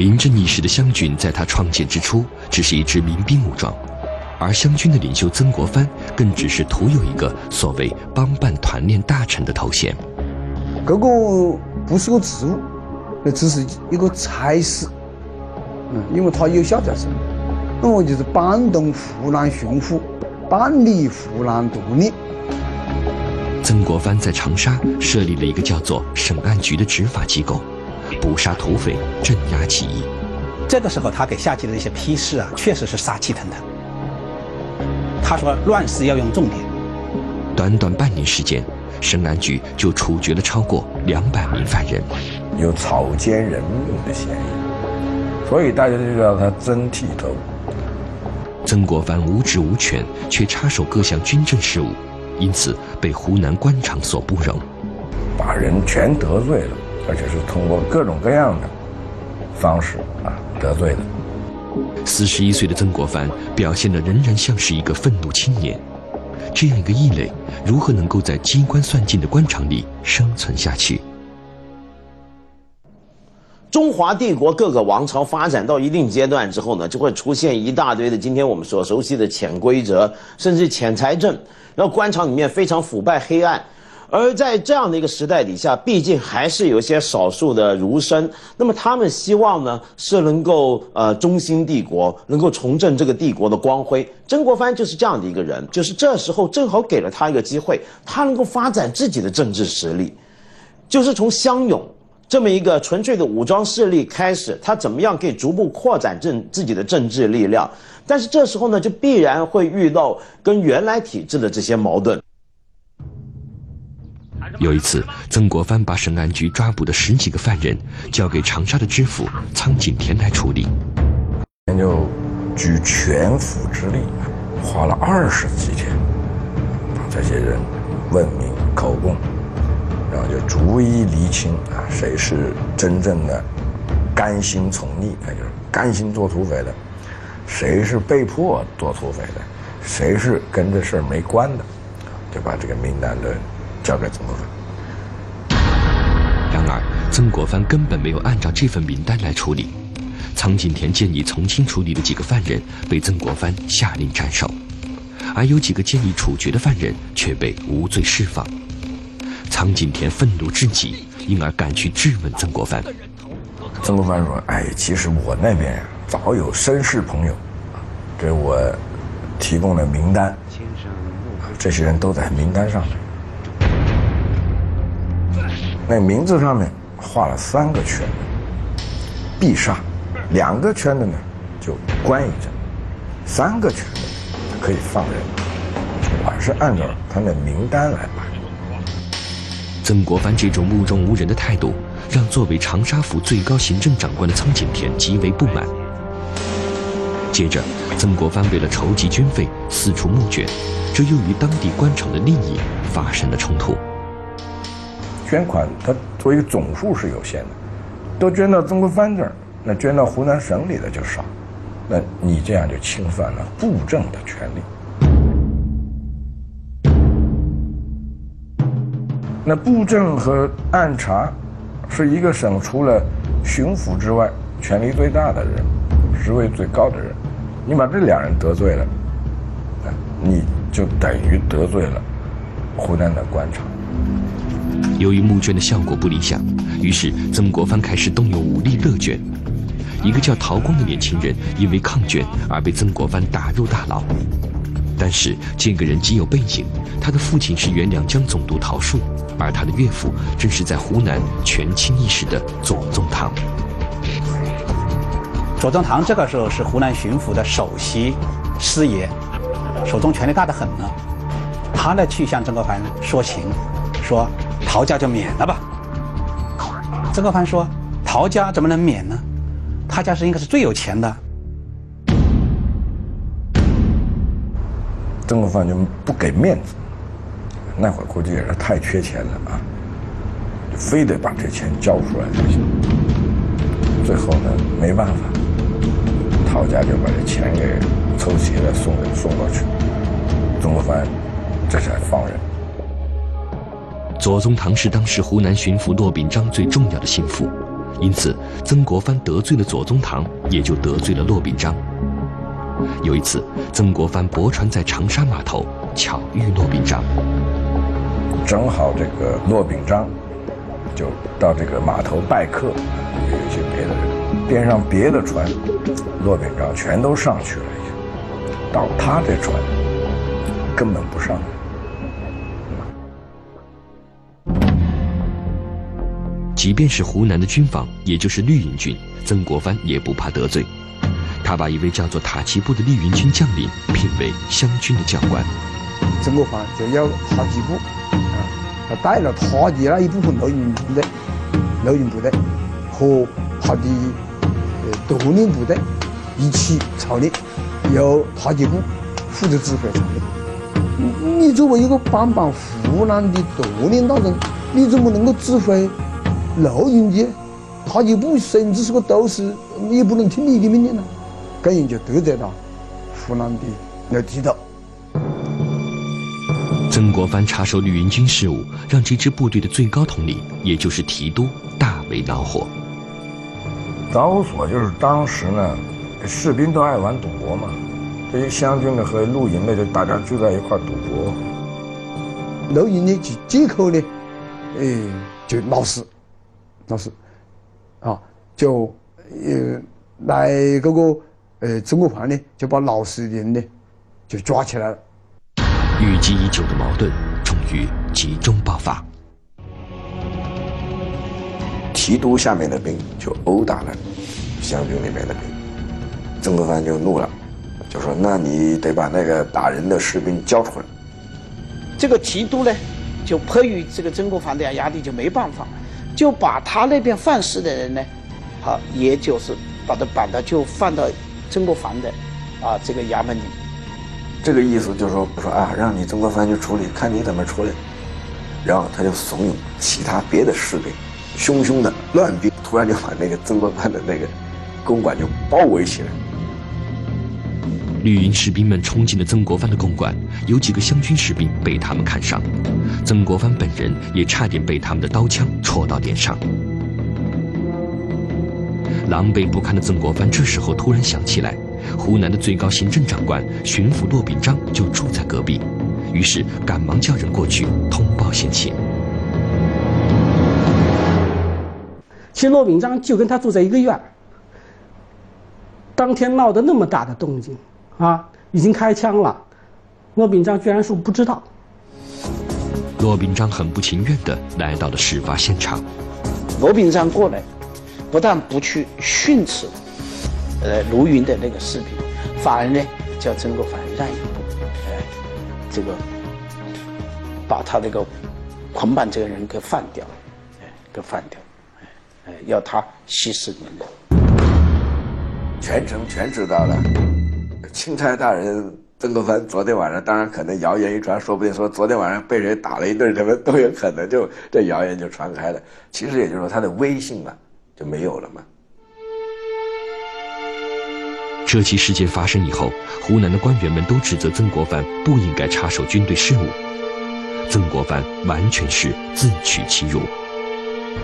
名震一时的湘军，在他创建之初只是一支民兵武装，而湘军的领袖曾国藩更只是徒有一个所谓帮办团练大臣的头衔。这个不是个职务，那只是一个差事。嗯，因为他有下在身，那么就是搬动湖南巡抚，办理湖南独立。曾国藩在长沙设立了一个叫做审案局的执法机构。捕杀土匪，镇压起义。这个时候，他给下级的一些批示啊，确实是杀气腾腾。他说：“乱世要用重点。”短短半年时间，审案局就处决了超过两百名犯人，有草菅人命的嫌疑，所以大家就叫他曾剃头。曾国藩无职无权，却插手各项军政事务，因此被湖南官场所不容，把人全得罪了。而且是通过各种各样的方式啊得罪的。四十一岁的曾国藩表现的仍然像是一个愤怒青年，这样一个异类，如何能够在机关算尽的官场里生存下去？中华帝国各个王朝发展到一定阶段之后呢，就会出现一大堆的今天我们所熟悉的潜规则，甚至潜财政，然后官场里面非常腐败黑暗。而在这样的一个时代底下，毕竟还是有一些少数的儒生，那么他们希望呢是能够呃中兴帝国，能够重振这个帝国的光辉。曾国藩就是这样的一个人，就是这时候正好给了他一个机会，他能够发展自己的政治实力，就是从湘勇这么一个纯粹的武装势力开始，他怎么样可以逐步扩展政自己的政治力量？但是这时候呢，就必然会遇到跟原来体制的这些矛盾。有一次，曾国藩把省安局抓捕的十几个犯人交给长沙的知府苍井田来处理，那就举全府之力，花了二十几天，把这些人问明口供，然后就逐一厘清啊，谁是真正的甘心从逆，那就是甘心做土匪的；谁是被迫做土匪的；谁是跟这事儿没关的，就把这个名单的。交给曾国藩。然而，曾国藩根本没有按照这份名单来处理。苍井田建议从轻处理的几个犯人被曾国藩下令斩首，而有几个建议处决的犯人却被无罪释放。苍井田愤怒至极，因而赶去质问曾国藩。曾国藩说：“哎，其实我那边，早有绅士朋友给我提供了名单，这些人都在名单上面。”那名字上面画了三个圈，必杀；两个圈的呢，就关一阵；三个圈的可以放人。我是按照他的名单来办。曾国藩这种目中无人的态度，让作为长沙府最高行政长官的苍井田极为不满。接着，曾国藩为了筹集军费，四处募捐，这又与当地官场的利益发生了冲突。捐款，它作为一个总数是有限的，都捐到曾国藩这儿，那捐到湖南省里的就少，那你这样就侵犯了布政的权利。那布政和按察是一个省除了巡抚之外权力最大的人，职位最高的人，你把这两人得罪了，你就等于得罪了湖南的官场。由于募捐的效果不理想，于是曾国藩开始动用武力勒捐。一个叫陶光的年轻人因为抗捐而被曾国藩打入大牢。但是这个人极有背景，他的父亲是原两江总督陶树，而他的岳父正是在湖南权倾一时的左宗棠。左宗棠这个时候是湖南巡抚的首席师爷，手中权力大得很呢。他呢去向曾国藩说情，说。陶家就免了吧。曾国藩说：“陶家怎么能免呢？他家是应该是最有钱的。”曾国藩就不给面子，那会儿估计也是太缺钱了啊，就非得把这钱交出来才行。最后呢，没办法，陶家就把这钱给凑齐了，送给送过去。曾国藩这才放人。左宗棠是当时湖南巡抚骆秉章最重要的心腹，因此曾国藩得罪了左宗棠，也就得罪了骆秉章。有一次，曾国藩泊船在长沙码头，巧遇骆秉章。正好这个骆秉章就到这个码头拜客，有一些别的人，边上别的船，骆秉章全都上去了，到他这船根本不上。即便是湖南的军阀，也就是绿营军，曾国藩也不怕得罪。他把一位叫做塔奇布的绿营军将领聘为湘军的教官。曾国藩就要塔奇布，啊，他带了他的那一部分绿营部队、绿营部队和他的呃独立部队一起操练，由塔奇布负责指挥操练。你作为一个帮帮湖南的独立大人，你怎么能够指挥？陆营的，他就不甚至是个都师，也不能听你的命令了，这样就得罪了湖南的那地头。曾国藩插手绿营军事务，让这支部队的最高统领，也就是提督，大为恼火。导火索就是当时呢，士兵都爱玩赌博嘛，这些湘军的和陆营的就大家聚在一块赌博，陆营的就借口呢，哎，就闹事。那是，啊，就呃来这个呃曾国藩呢，就把老实的人呢就抓起来了。郁积已久的矛盾终于集中爆发。提督下面的兵就殴打了湘军里面的兵，曾国藩就怒了，就说：“那你得把那个打人的士兵交出来。”这个提督呢，就迫于这个曾国藩的压力，就没办法。就把他那边犯事的人呢，好，也就是把他绑到，就放到曾国藩的啊这个衙门里。这个意思就是说，说啊，让你曾国藩去处理，看你怎么处理。然后他就怂恿其他别的士兵，汹汹的乱兵，突然就把那个曾国藩的那个公馆就包围起来。绿营士兵们冲进了曾国藩的公馆，有几个湘军士兵被他们砍伤，曾国藩本人也差点被他们的刀枪戳到脸上。狼狈不堪的曾国藩这时候突然想起来，湖南的最高行政长官巡抚骆秉章就住在隔壁，于是赶忙叫人过去通报险情。其实骆秉章就跟他住在一个院当天闹得那么大的动静。啊，已经开枪了，骆秉章居然说不知道。骆秉章很不情愿地来到了事发现场。骆秉章过来，不但不去训斥，呃，卢云的那个士兵，反而呢叫曾国藩让一步，哎，这个把他那个捆绑这个人给放掉，哎，给放掉，哎，哎，要他息事宁人。全程全知道了。钦差大人曾国藩昨天晚上，当然可能谣言一传，说不定说昨天晚上被人打了一顿，什么都有可能，就这谣言就传开了。其实也就是说，他的威信啊就没有了嘛。这起事件发生以后，湖南的官员们都指责曾国藩不应该插手军队事务。曾国藩完全是自取其辱。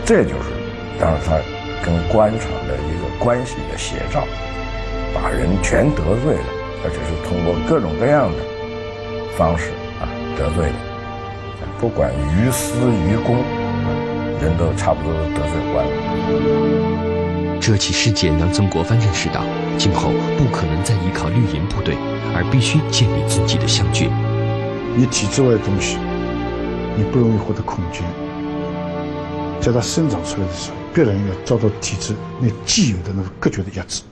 这就是，当然他跟官场的一个关系的写照。把人全得罪了，而且是通过各种各样的方式啊得罪的，不管于私于公，人都差不多得罪完了。这起事件让曾国藩认识到，今后不可能再依靠绿营部队，而必须建立自己的湘军。你体制外的东西，你不容易获得空间，在它生长出来的时候，必然要遭到体制内既有的那个隔绝的压制。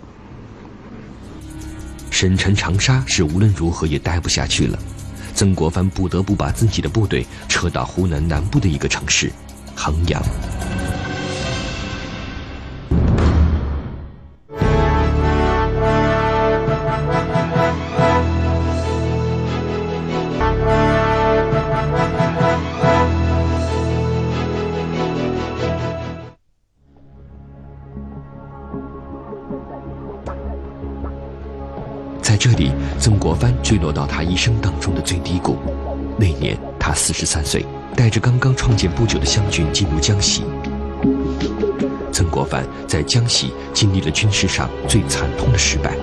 沈城长沙是无论如何也待不下去了，曾国藩不得不把自己的部队撤到湖南南部的一个城市衡阳。落到他一生当中的最低谷。那年他四十三岁，带着刚刚创建不久的湘军进入江西。曾国藩在江西经历了军事上最惨痛的失败，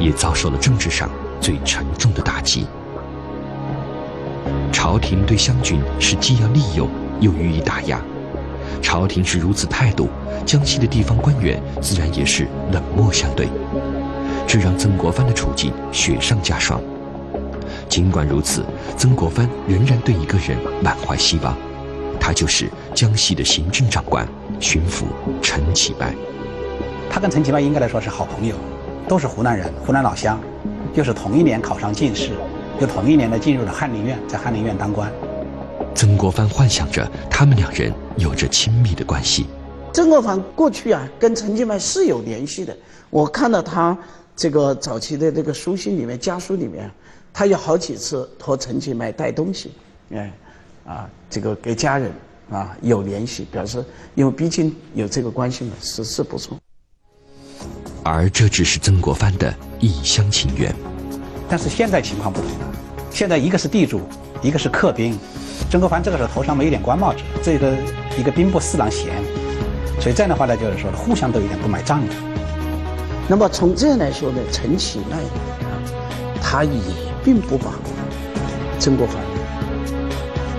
也遭受了政治上最沉重的打击。朝廷对湘军是既要利用又予以打压，朝廷是如此态度，江西的地方官员自然也是冷漠相对，这让曾国藩的处境雪上加霜。尽管如此，曾国藩仍然对一个人满怀希望，他就是江西的行政长官、巡抚陈其迈。他跟陈其迈应该来说是好朋友，都是湖南人，湖南老乡，又是同一年考上进士。又同一年呢进入了翰林院，在翰林院当官。曾国藩幻想着他们两人有着亲密的关系。曾国藩过去啊，跟陈其迈是有联系的。我看到他这个早期的这个书信里面、家书里面，他有好几次托陈其迈带东西，哎，啊，这个给家人啊有联系，表示因为毕竟有这个关系嘛，实事不错。而这只是曾国藩的一厢情愿。但是现在情况不同了，现在一个是地主，一个是客兵，曾国藩这个时候头上没有点官帽子，这个一个兵部侍郎衔，所以这样的话呢，就是说互相都有点不买账的。那么从这样来说呢，陈其迈啊，他也并不把曾国藩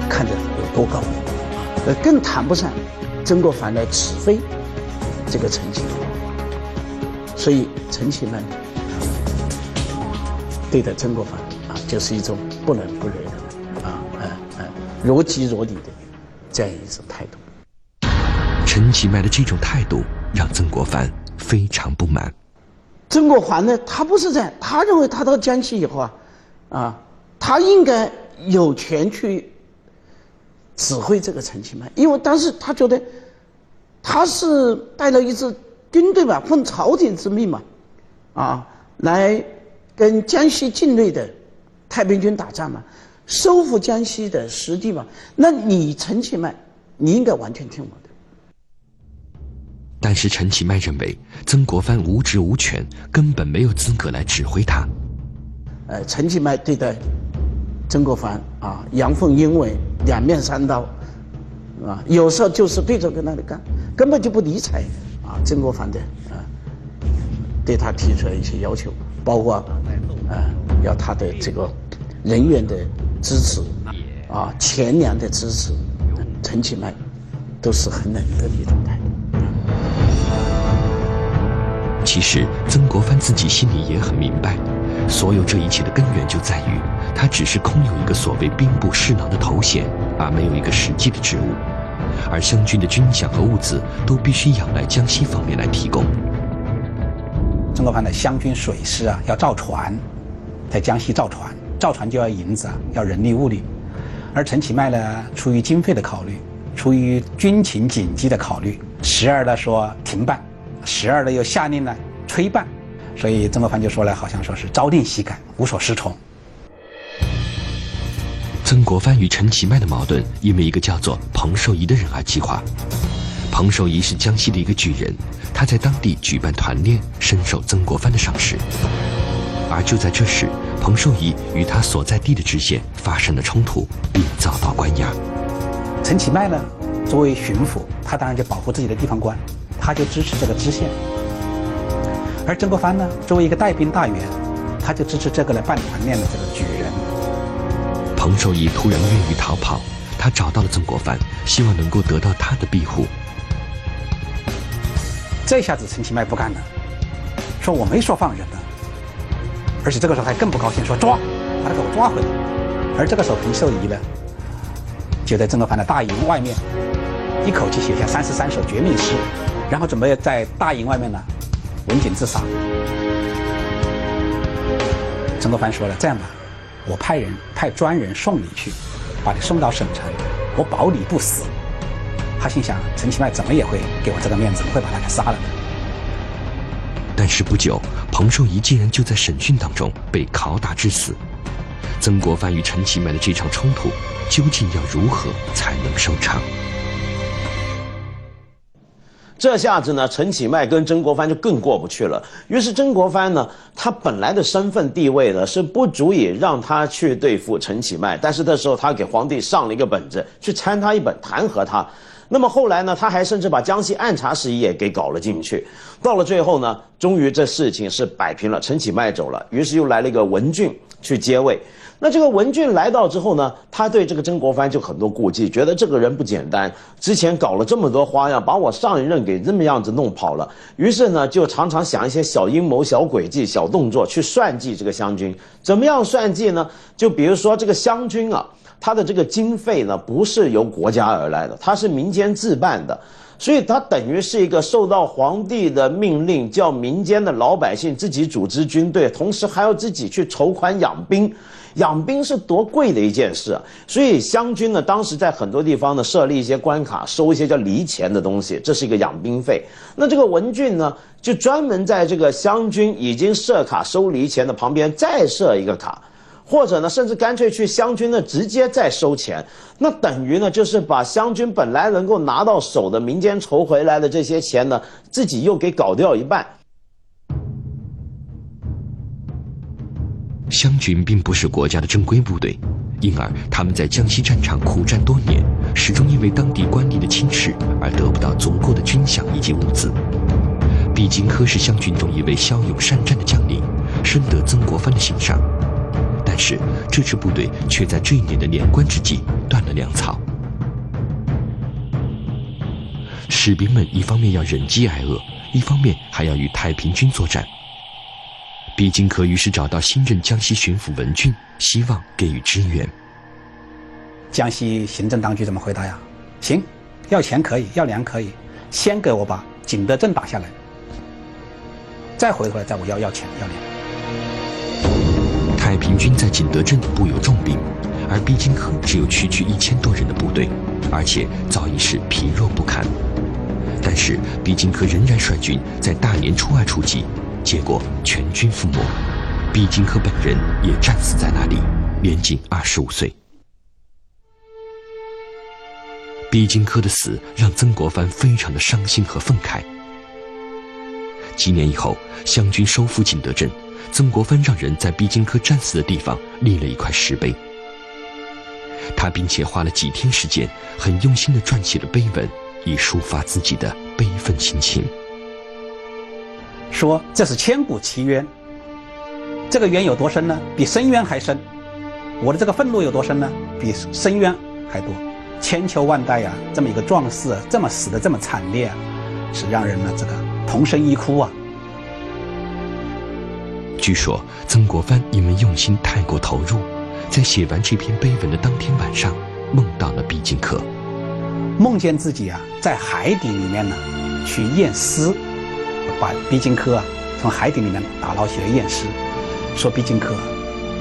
看得有多高，呃，更谈不上曾国藩来指挥这个陈其迈，所以陈其迈。对待曾国藩啊，就是一种不冷不热的啊，哎哎，若即若离的这样一种态度。陈其迈的这种态度让曾国藩非常不满。曾国藩呢，他不是这样，他认为他到江西以后啊，啊，他应该有权去指挥这个陈其迈，因为当时他觉得他是带了一支军队嘛，奉朝廷之命嘛，啊，来。跟江西境内的太平军打仗嘛，收复江西的实地嘛，那你陈其迈，你应该完全听我的。但是陈其迈认为曾国藩无职无权，根本没有资格来指挥他。呃，陈其迈对待曾国藩啊，阳奉阴违，两面三刀，啊，有时候就是对着跟那里干，根本就不理睬啊曾国藩的啊，对他提出来一些要求。包括，啊，要他的这个人员的支持，啊，钱粮的支持，陈其迈都是很冷的一种态度。其实曾国藩自己心里也很明白，所有这一切的根源就在于他只是空有一个所谓兵部侍郎的头衔，而没有一个实际的职务，而湘军的军饷和物资都必须仰赖江西方面来提供。曾国藩的湘军水师啊，要造船，在江西造船，造船就要银子啊，要人力物力。而陈其迈呢，出于经费的考虑，出于军情紧急的考虑，时而呢说停办，时而呢又下令呢催办，所以曾国藩就说了，好像说是朝令夕改，无所适从。曾国藩与陈其迈的矛盾，因为一个叫做彭寿仪的人而激化。彭寿仪是江西的一个举人。他在当地举办团练，深受曾国藩的赏识。而就在这时，彭寿仪与他所在地的知县发生了冲突，并遭到关押。陈其迈呢，作为巡抚，他当然就保护自己的地方官，他就支持这个知县。而曾国藩呢，作为一个带兵大员，他就支持这个来办团练的这个举人。彭寿仪突然愿意逃跑，他找到了曾国藩，希望能够得到他的庇护。这下子陈其迈不干了，说我没说放人呢，而且这个时候还更不高兴，说抓，把他给我抓回来。而这个时候彭寿仪呢，就在曾国藩的大营外面，一口气写下三十三首绝命诗，然后准备在大营外面呢，文景自杀。曾国藩说了，这样吧，我派人派专人送你去，把你送到省城，我保你不死。他心想，陈其迈怎么也会给我这个面子，不会把他给杀了的。但是不久，彭寿仪竟然就在审讯当中被拷打致死。曾国藩与陈其迈的这场冲突，究竟要如何才能收场？这下子呢，陈启迈跟曾国藩就更过不去了。于是曾国藩呢，他本来的身份地位呢，是不足以让他去对付陈启迈。但是这时候他给皇帝上了一个本子，去参他一本，弹劾他。那么后来呢，他还甚至把江西按察使也给搞了进去。到了最后呢，终于这事情是摆平了，陈启迈走了，于是又来了一个文俊去接位。那这个文俊来到之后呢，他对这个曾国藩就很多顾忌，觉得这个人不简单，之前搞了这么多花样，把我上一任给这么样子弄跑了。于是呢，就常常想一些小阴谋、小诡计、小动作去算计这个湘军。怎么样算计呢？就比如说这个湘军啊，他的这个经费呢，不是由国家而来的，他是民间自办的。所以他等于是一个受到皇帝的命令，叫民间的老百姓自己组织军队，同时还要自己去筹款养兵。养兵是多贵的一件事，所以湘军呢，当时在很多地方呢设立一些关卡，收一些叫离钱的东西，这是一个养兵费。那这个文俊呢，就专门在这个湘军已经设卡收离钱的旁边再设一个卡。或者呢，甚至干脆去湘军呢，直接再收钱，那等于呢，就是把湘军本来能够拿到手的民间筹回来的这些钱呢，自己又给搞掉一半。湘军并不是国家的正规部队，因而他们在江西战场苦战多年，始终因为当地官吏的轻视而得不到足够的军饷以及物资。毕金科是湘军中一位骁勇善战的将领，深得曾国藩的欣赏。但是这支部队却在这一年的年关之际断了粮草。士兵们一方面要忍饥挨饿，一方面还要与太平军作战。毕金科于是找到新任江西巡抚文俊，希望给予支援。江西行政当局怎么回答呀？行，要钱可以，要粮可以，先给我把景德镇打下来，再回头来再我要要钱要粮。太平军在景德镇布有重兵，而毕金科只有区区一千多人的部队，而且早已是疲弱不堪。但是毕金科仍然率军在大年初二出击，结果全军覆没，毕金科本人也战死在那里，年仅二十五岁。毕金科的死让曾国藩非常的伤心和愤慨。几年以后，湘军收复景德镇。曾国藩让人在毕金科战死的地方立了一块石碑，他并且花了几天时间，很用心地撰写了碑文，以抒发自己的悲愤心情。说这是千古奇冤，这个冤有多深呢？比深渊还深。我的这个愤怒有多深呢？比深渊还多。千秋万代呀，这么一个壮士，这么死的这么惨烈，啊，是让人呢这个同声一哭啊。据说曾国藩因为用心太过投入，在写完这篇碑文的当天晚上，梦到了毕金科，梦见自己啊在海底里面呢去验尸，把毕金科啊从海底里面打捞起来验尸，说毕金科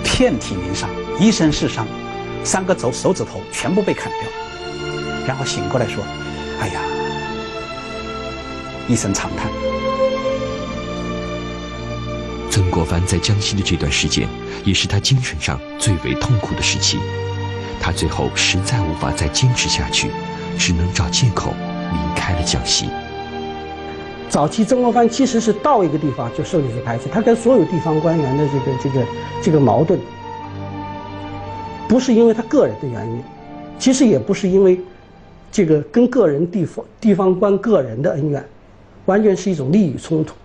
遍体鳞伤，一身是伤，三个手手指头全部被砍掉，然后醒过来说：“哎呀，一声长叹。”曾国藩在江西的这段时间，也是他精神上最为痛苦的时期。他最后实在无法再坚持下去，只能找借口离开了江西。早期曾国藩其实是到一个地方就受这些排斥，他跟所有地方官员的这个这个这个矛盾，不是因为他个人的原因，其实也不是因为这个跟个人地方地方官个人的恩怨，完全是一种利益冲突。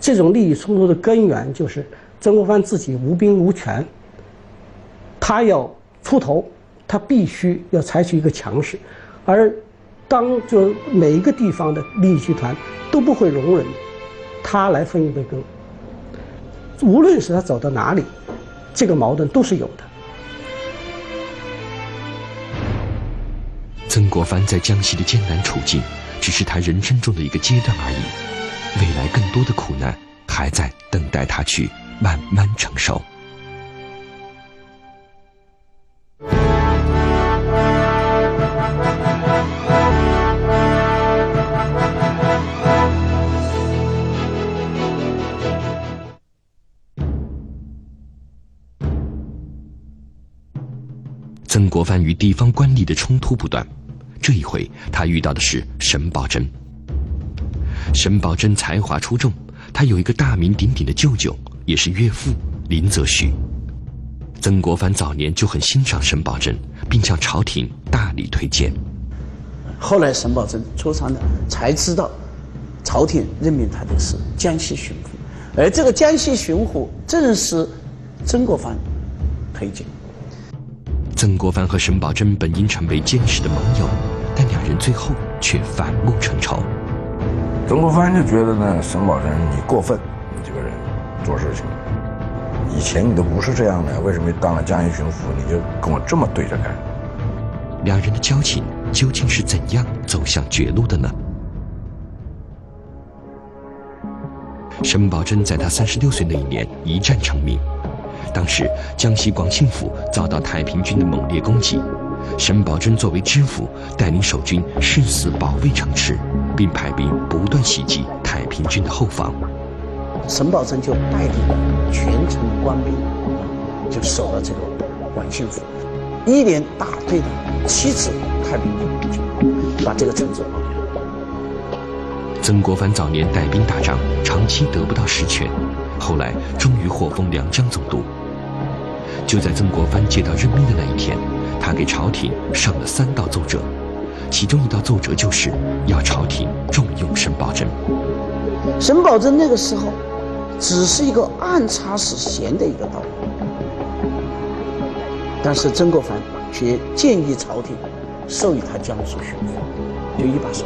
这种利益冲突的根源就是曾国藩自己无兵无权，他要出头，他必须要采取一个强势，而当就每一个地方的利益集团都不会容忍他来分一杯羹。无论是他走到哪里，这个矛盾都是有的。曾国藩在江西的艰难处境，只是他人生中的一个阶段而已。未来更多的苦难还在等待他去慢慢承受。曾国藩与地方官吏的冲突不断，这一回他遇到的是沈葆桢。沈葆桢才华出众，他有一个大名鼎鼎的舅舅，也是岳父林则徐。曾国藩早年就很欣赏沈葆桢，并向朝廷大力推荐。后来沈葆桢出山了，才知道朝廷任命他的是江西巡抚，而这个江西巡抚正是曾国藩推荐。曾国藩和沈葆桢本应成为坚实的盟友，但两人最后却反目成仇。曾国藩就觉得呢，沈葆桢你过分，你这个人做事情，以前你都不是这样的，为什么当了江西巡抚你就跟我这么对着干？两人的交情究竟是怎样走向绝路的呢？沈葆桢在他三十六岁那一年一战成名。当时江西广信府遭到太平军的猛烈攻击，沈葆桢作为知府，带领守军誓死保卫城池，并派兵不断袭击太平军的后方。沈葆桢就带领全城官兵，就守了这个广信府，一连打退了七次太平军，把这个城池保掉。曾国藩早年带兵打仗，长期得不到实权，后来终于获封两江总督。就在曾国藩接到任命的那一天，他给朝廷上了三道奏折，其中一道奏折就是要朝廷重用沈葆桢。沈葆桢那个时候只是一个暗插使衔的一个道官，但是曾国藩却建议朝廷授予他江苏巡抚，就一把手。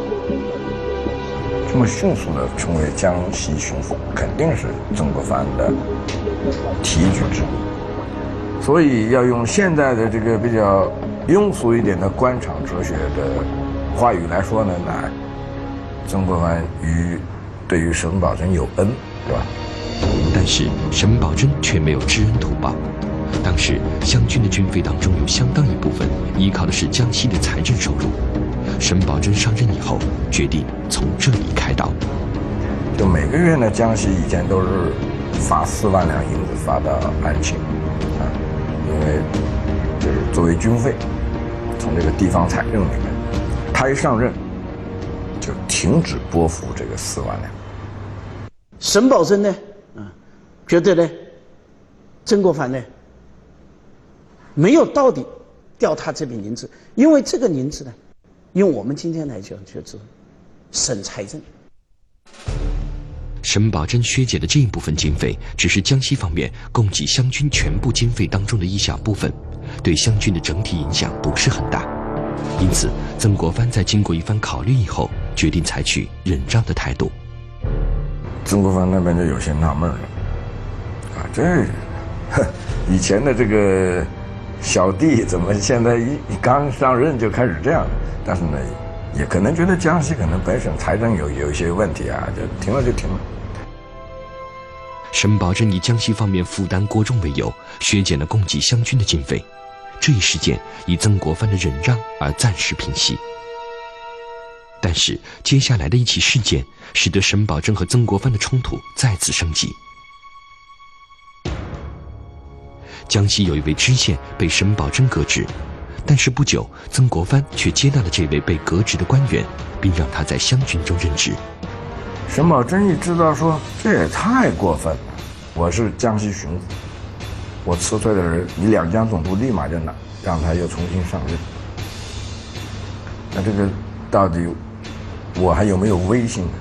这么迅速的成为江西巡抚，肯定是曾国藩的提举之物。所以要用现在的这个比较庸俗一点的官场哲学的话语来说呢，那曾国藩与对于沈葆桢有恩，对吧？但是沈葆桢却没有知恩图报。当时湘军的军费当中有相当一部分依靠的是江西的财政收入。沈葆桢上任以后，决定从这里开刀。就每个月呢，江西以前都是发四万两银子发到安庆，为就是作为军费，从这个地方财政里面。他一上任，就停止拨付这个四万两。沈葆桢呢，嗯，觉得呢，曾国藩呢，没有到底调他这笔银子，因为这个银子呢。用我们今天来讲，就是省财政。沈葆桢削减的这一部分经费，只是江西方面供给湘军全部经费当中的一小部分，对湘军的整体影响不是很大。因此，曾国藩在经过一番考虑以后，决定采取忍让的态度。曾国藩那边就有些纳闷了，啊，这，以前的这个小弟怎么现在一刚上任就开始这样？但是呢，也可能觉得江西可能本省财政有有一些问题啊，就停了就停了。沈葆桢以江西方面负担过重为由，削减了供给湘军的经费。这一事件以曾国藩的忍让而暂时平息。但是接下来的一起事件，使得沈葆桢和曾国藩的冲突再次升级。江西有一位知县被沈葆桢革职。但是不久，曾国藩却接纳了这位被革职的官员，并让他在湘军中任职。沈葆桢一知道说这也太过分了，我是江西巡抚，我辞退的人，你两江总督立马就拿，让他又重新上任。那这个到底我还有没有威信呢？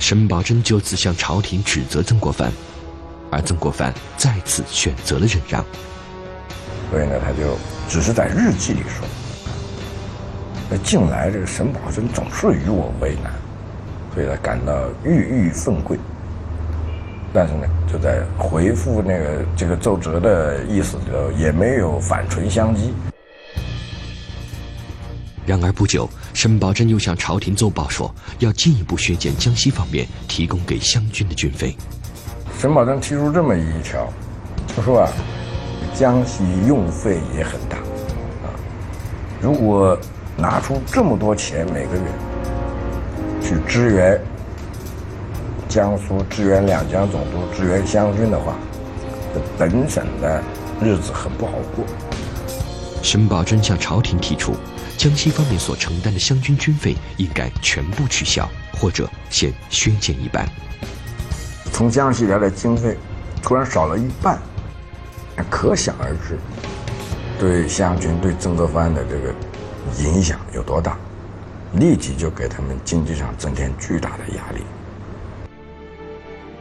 沈葆桢就此向朝廷指责曾国藩，而曾国藩再次选择了忍让。所以呢，他就只是在日记里说：“那近来这个沈葆桢总是与我为难，所以他感到郁郁愤贵。但是呢，就在回复那个这个奏折的意思里头，也没有反唇相讥。然而不久，沈葆桢又向朝廷奏报说，要进一步削减江西方面提供给湘军的军费。沈葆桢提出这么一条，他说啊。江西用费也很大，啊，如果拿出这么多钱每个月去支援江苏、支援两江总督、支援湘军的话，这本省的日子很不好过。沈葆桢向朝廷提出，江西方面所承担的湘军军费应该全部取消，或者先削减一半。从江西来的经费突然少了一半。可想而知，对湘军、对曾国藩的这个影响有多大，立即就给他们经济上增添巨大的压力。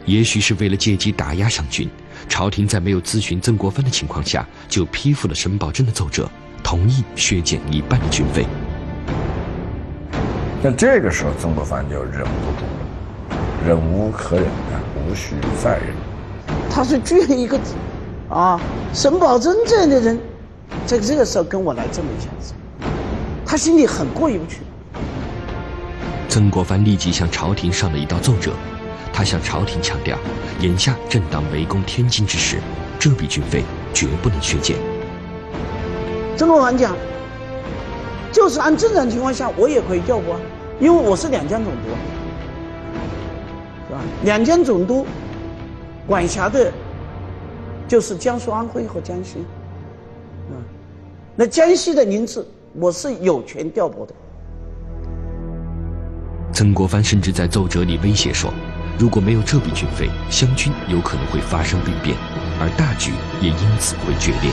也许是为了借机打压上军，朝廷在没有咨询曾国藩的情况下，就批复了沈葆桢的奏折，同意削减一半的军费。那这个时候，曾国藩就忍不住了，忍无可忍啊，无需再忍。他是举了一个字，啊，沈葆桢这样的人，在这个时候跟我来这么一下子，他心里很过意不去。曾国藩立即向朝廷上了一道奏折，他向朝廷强调，眼下正当围攻天津之时，这笔军费绝不能削减。曾国藩讲，就是按正常情况下，我也可以调拨，因为我是两江总督，是吧？两江总督管辖的，就是江苏、安徽和江西，啊，那江西的银子我是有权调拨的。曾国藩甚至在奏折里威胁说，如果没有这笔军费，湘军有可能会发生兵变，而大局也因此会决裂。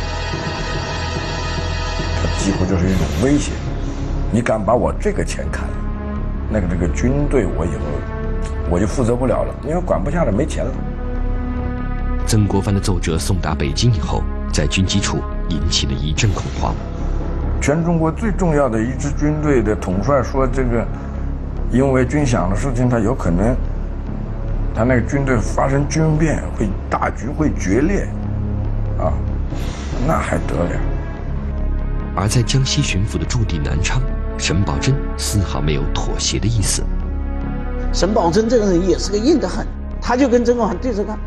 几乎就是一种威胁，你敢把我这个钱砍了，那个这个军队我以后我就负责不了了，因为管不下了，没钱了。曾国藩的奏折送达北京以后，在军机处引起了一阵恐慌。全中国最重要的一支军队的统帅说：“这个因为军饷的事情，他有可能他那个军队发生军变，会大局会决裂，啊，那还得了？”而在江西巡抚的驻地南昌，沈葆桢丝毫没有妥协的意思。沈葆桢这个人也是个硬得很，他就跟曾国藩对着干，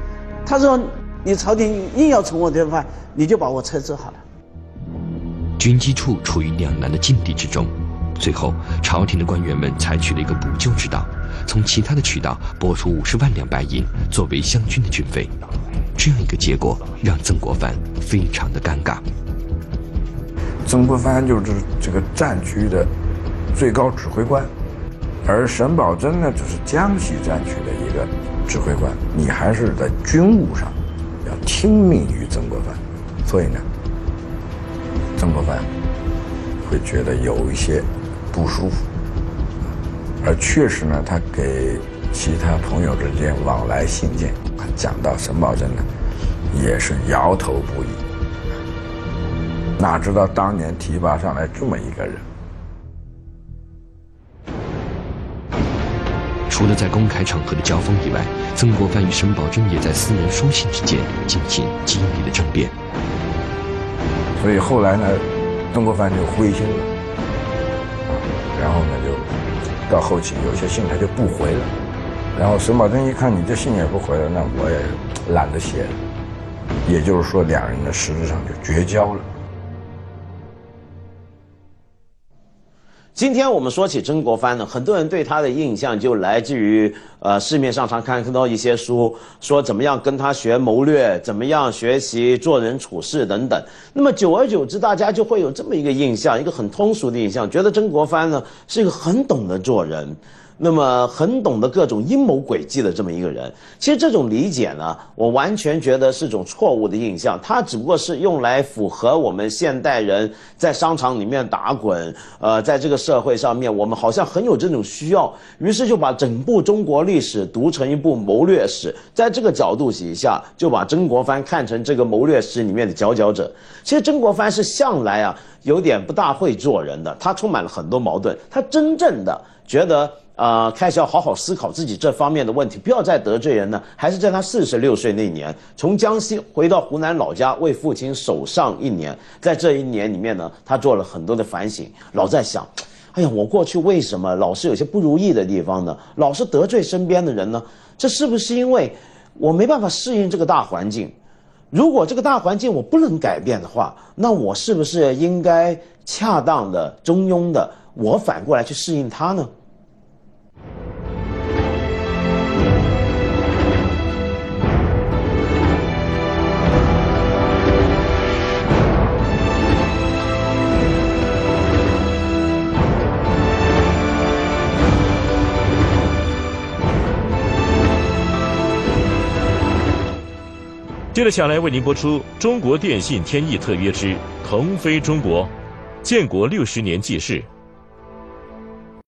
他说：“你朝廷硬要从我这块，你就把我撤职好了。”军机处处于两难的境地之中，最后朝廷的官员们采取了一个补救之道，从其他的渠道拨出五十万两白银作为湘军的军费。这样一个结果让曾国藩非常的尴尬。曾国藩就是这个战区的最高指挥官，而沈葆桢呢，就是江西战区的一个指挥官。你还是在军务上要听命于曾国藩，所以呢，曾国藩会觉得有一些不舒服。而确实呢，他给其他朋友之间往来信件，讲到沈葆桢呢，也是摇头不已。哪知道当年提拔上来这么一个人？除了在公开场合的交锋以外，曾国藩与沈葆桢也在私人书信之间进行激烈的争辩。所以后来呢，曾国藩就灰心了，然后呢，就到后期有些信他就不回了。然后沈宝桢一看你这信也不回了，那我也懒得写了。也就是说，两人呢实质上就绝交了。今天我们说起曾国藩呢，很多人对他的印象就来自于呃市面上常看到一些书，说怎么样跟他学谋略，怎么样学习做人处事等等。那么久而久之，大家就会有这么一个印象，一个很通俗的印象，觉得曾国藩呢是一个很懂得做人。那么很懂得各种阴谋诡计的这么一个人，其实这种理解呢，我完全觉得是种错误的印象。他只不过是用来符合我们现代人在商场里面打滚，呃，在这个社会上面，我们好像很有这种需要，于是就把整部中国历史读成一部谋略史，在这个角度底下，就把曾国藩看成这个谋略史里面的佼佼者。其实曾国藩是向来啊有点不大会做人的，他充满了很多矛盾，他真正的觉得。呃，开始要好好思考自己这方面的问题，不要再得罪人呢。还是在他四十六岁那年，从江西回到湖南老家，为父亲守上一年。在这一年里面呢，他做了很多的反省，老在想，哎呀，我过去为什么老是有些不如意的地方呢？老是得罪身边的人呢？这是不是因为我没办法适应这个大环境？如果这个大环境我不能改变的话，那我是不是应该恰当的、中庸的，我反过来去适应它呢？接着下来为您播出《中国电信天翼特约之腾飞中国》。建国六十年纪事，